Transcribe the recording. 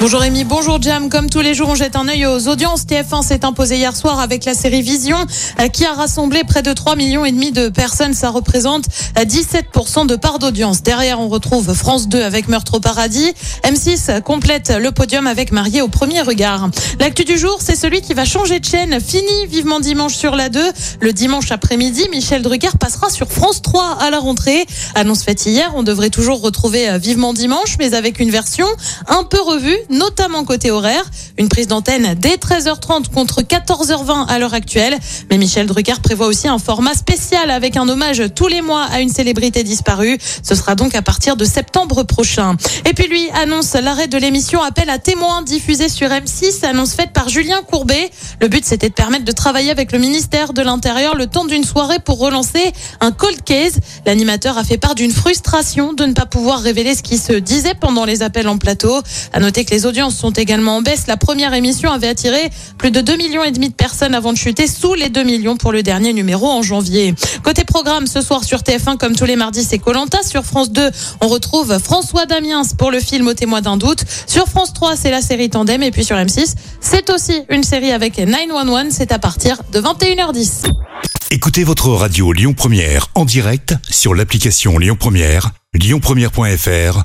Bonjour Rémi, bonjour Jam. Comme tous les jours, on jette un œil aux audiences. TF1 s'est imposé hier soir avec la série Vision, euh, qui a rassemblé près de 3 millions et demi de personnes. Ça représente euh, 17% de part d'audience. Derrière, on retrouve France 2 avec Meurtre au paradis. M6 complète le podium avec Marié au premier regard. L'actu du jour, c'est celui qui va changer de chaîne. Fini vivement dimanche sur la 2. Le dimanche après-midi, Michel Drucker passera sur France 3 à la rentrée. Annonce faite hier, on devrait toujours retrouver euh, vivement dimanche, mais avec une version un peu revue notamment côté horaire. Une prise d'antenne dès 13h30 contre 14h20 à l'heure actuelle. Mais Michel Drucker prévoit aussi un format spécial avec un hommage tous les mois à une célébrité disparue. Ce sera donc à partir de septembre prochain. Et puis lui annonce l'arrêt de l'émission Appel à témoins diffusée sur M6, annonce faite par Julien Courbet. Le but c'était de permettre de travailler avec le ministère de l'Intérieur le temps d'une soirée pour relancer un cold case. L'animateur a fait part d'une frustration de ne pas pouvoir révéler ce qui se disait pendant les appels en plateau. À noter que les audiences sont également en baisse. La première émission avait attiré plus de 2 millions et demi de personnes avant de chuter sous les 2 millions pour le dernier numéro en janvier. Côté programme, ce soir sur TF1, comme tous les mardis, c'est Colanta. Sur France 2, on retrouve François Damiens pour le film Au témoin d'un doute. Sur France 3, c'est la série Tandem. Et puis sur M6, c'est aussi une série avec 911. C'est à partir de 21h10. Écoutez votre radio Lyon Première en direct sur l'application Lyon Première, lyonpremière.fr